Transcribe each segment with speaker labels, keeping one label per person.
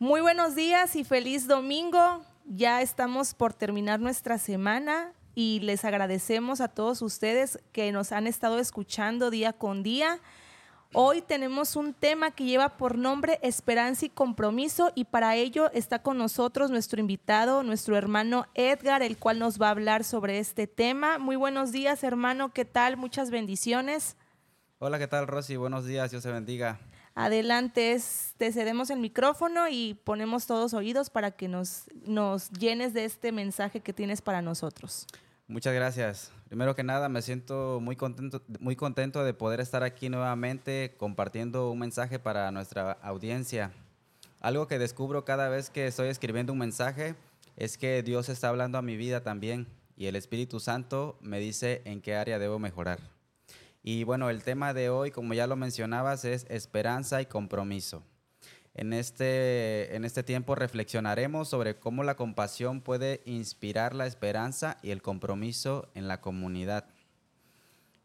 Speaker 1: Muy buenos días y feliz domingo. Ya estamos por terminar nuestra semana y les agradecemos a todos ustedes que nos han estado escuchando día con día. Hoy tenemos un tema que lleva por nombre Esperanza y Compromiso y para ello está con nosotros nuestro invitado, nuestro hermano Edgar, el cual nos va a hablar sobre este tema. Muy buenos días, hermano, ¿qué tal? Muchas bendiciones.
Speaker 2: Hola, ¿qué tal, Rosy? Buenos días, Dios te bendiga.
Speaker 1: Adelante, te cedemos el micrófono y ponemos todos oídos para que nos, nos llenes de este mensaje que tienes para nosotros.
Speaker 2: Muchas gracias. Primero que nada, me siento muy contento, muy contento de poder estar aquí nuevamente compartiendo un mensaje para nuestra audiencia. Algo que descubro cada vez que estoy escribiendo un mensaje es que Dios está hablando a mi vida también y el Espíritu Santo me dice en qué área debo mejorar. Y bueno, el tema de hoy, como ya lo mencionabas, es esperanza y compromiso. En este, en este tiempo reflexionaremos sobre cómo la compasión puede inspirar la esperanza y el compromiso en la comunidad.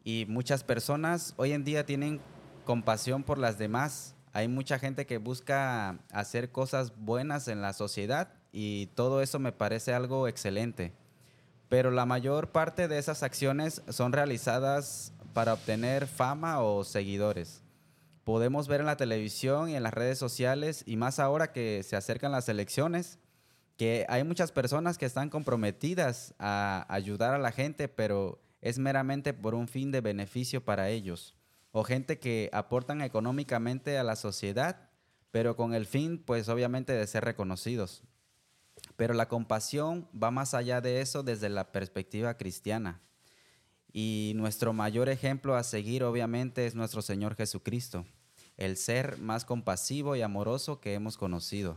Speaker 2: Y muchas personas hoy en día tienen compasión por las demás. Hay mucha gente que busca hacer cosas buenas en la sociedad y todo eso me parece algo excelente. Pero la mayor parte de esas acciones son realizadas para obtener fama o seguidores podemos ver en la televisión y en las redes sociales, y más ahora que se acercan las elecciones, que hay muchas personas que están comprometidas a ayudar a la gente, pero es meramente por un fin de beneficio para ellos. O gente que aportan económicamente a la sociedad, pero con el fin, pues obviamente, de ser reconocidos. Pero la compasión va más allá de eso desde la perspectiva cristiana. Y nuestro mayor ejemplo a seguir obviamente es nuestro Señor Jesucristo, el ser más compasivo y amoroso que hemos conocido.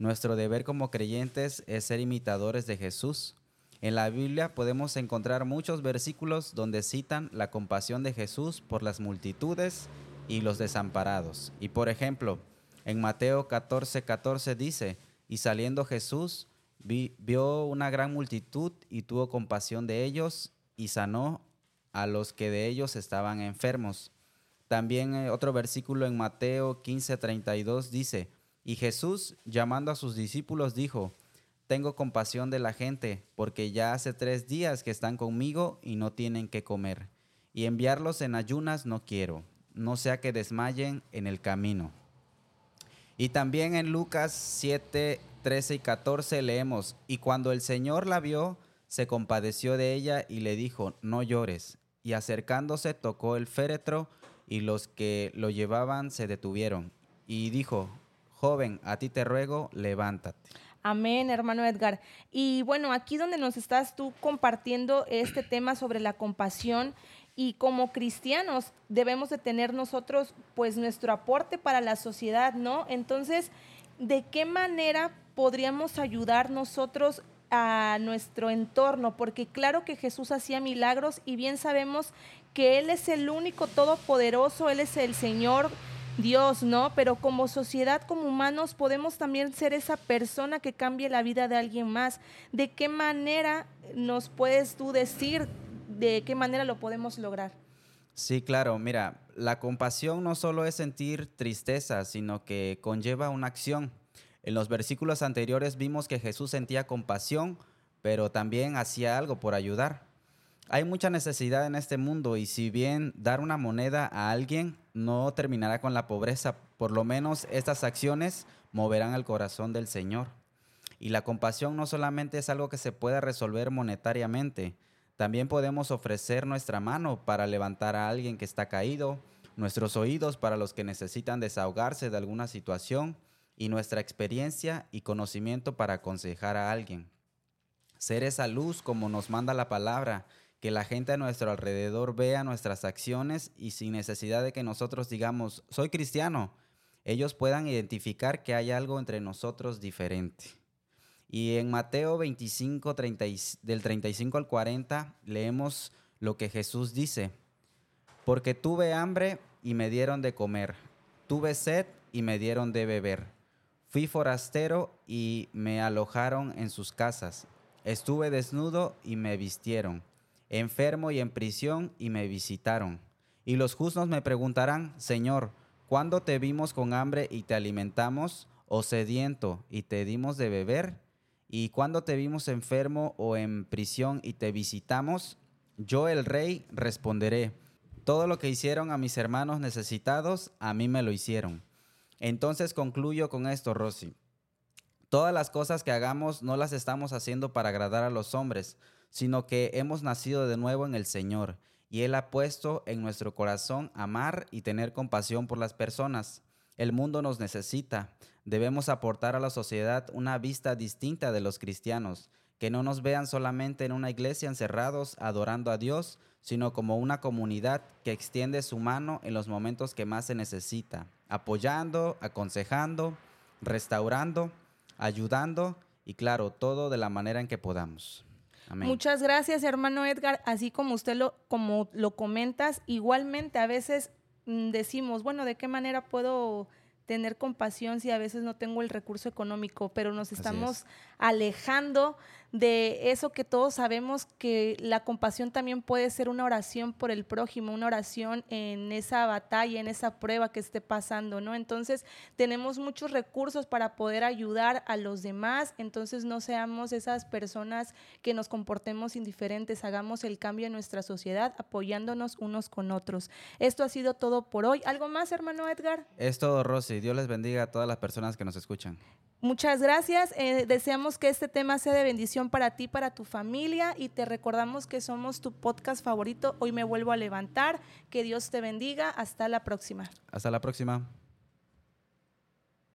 Speaker 2: Nuestro deber como creyentes es ser imitadores de Jesús. En la Biblia podemos encontrar muchos versículos donde citan la compasión de Jesús por las multitudes y los desamparados. Y por ejemplo, en Mateo 14, 14 dice, y saliendo Jesús, vio una gran multitud y tuvo compasión de ellos y sanó a los que de ellos estaban enfermos. También eh, otro versículo en Mateo 15:32 dice, y Jesús, llamando a sus discípulos, dijo, tengo compasión de la gente, porque ya hace tres días que están conmigo y no tienen que comer, y enviarlos en ayunas no quiero, no sea que desmayen en el camino. Y también en Lucas 7, 13 y 14 leemos, y cuando el Señor la vio, se compadeció de ella y le dijo, no llores. Y acercándose tocó el féretro y los que lo llevaban se detuvieron. Y dijo, joven, a ti te ruego, levántate.
Speaker 1: Amén, hermano Edgar. Y bueno, aquí donde nos estás tú compartiendo este tema sobre la compasión y como cristianos debemos de tener nosotros pues nuestro aporte para la sociedad, ¿no? Entonces, ¿de qué manera podríamos ayudar nosotros a nuestro entorno, porque claro que Jesús hacía milagros y bien sabemos que Él es el único todopoderoso, Él es el Señor Dios, ¿no? Pero como sociedad, como humanos, podemos también ser esa persona que cambie la vida de alguien más. ¿De qué manera nos puedes tú decir de qué manera lo podemos lograr?
Speaker 2: Sí, claro, mira, la compasión no solo es sentir tristeza, sino que conlleva una acción. En los versículos anteriores vimos que Jesús sentía compasión, pero también hacía algo por ayudar. Hay mucha necesidad en este mundo y si bien dar una moneda a alguien no terminará con la pobreza, por lo menos estas acciones moverán el corazón del Señor. Y la compasión no solamente es algo que se pueda resolver monetariamente, también podemos ofrecer nuestra mano para levantar a alguien que está caído, nuestros oídos para los que necesitan desahogarse de alguna situación y nuestra experiencia y conocimiento para aconsejar a alguien. Ser esa luz como nos manda la palabra, que la gente a nuestro alrededor vea nuestras acciones y sin necesidad de que nosotros digamos, soy cristiano, ellos puedan identificar que hay algo entre nosotros diferente. Y en Mateo 25, del 35 al 40, leemos lo que Jesús dice, porque tuve hambre y me dieron de comer, tuve sed y me dieron de beber Fui forastero y me alojaron en sus casas. Estuve desnudo y me vistieron. Enfermo y en prisión y me visitaron. Y los justos me preguntarán, Señor, ¿cuándo te vimos con hambre y te alimentamos? o sediento y te dimos de beber? Y cuando te vimos enfermo o en prisión y te visitamos, yo el rey responderé, todo lo que hicieron a mis hermanos necesitados, a mí me lo hicieron. Entonces concluyo con esto, Rosy. Todas las cosas que hagamos no las estamos haciendo para agradar a los hombres, sino que hemos nacido de nuevo en el Señor, y Él ha puesto en nuestro corazón amar y tener compasión por las personas. El mundo nos necesita. Debemos aportar a la sociedad una vista distinta de los cristianos, que no nos vean solamente en una iglesia encerrados adorando a Dios, sino como una comunidad que extiende su mano en los momentos que más se necesita, apoyando, aconsejando, restaurando, ayudando y claro, todo de la manera en que podamos.
Speaker 1: Muchas gracias, hermano Edgar. Así como usted lo, como lo comentas, igualmente a veces mm, decimos, bueno, ¿de qué manera puedo tener compasión si a veces no tengo el recurso económico? Pero nos estamos alejando de eso que todos sabemos que la compasión también puede ser una oración por el prójimo, una oración en esa batalla, en esa prueba que esté pasando, ¿no? Entonces, tenemos muchos recursos para poder ayudar a los demás, entonces no seamos esas personas que nos comportemos indiferentes, hagamos el cambio en nuestra sociedad apoyándonos unos con otros. Esto ha sido todo por hoy. ¿Algo más, hermano Edgar?
Speaker 2: Es todo, Rosy. Dios les bendiga a todas las personas que nos escuchan.
Speaker 1: Muchas gracias. Eh, deseamos que este tema sea de bendición para ti, para tu familia y te recordamos que somos tu podcast favorito. Hoy me vuelvo a levantar. Que Dios te bendiga. Hasta la próxima.
Speaker 2: Hasta la próxima.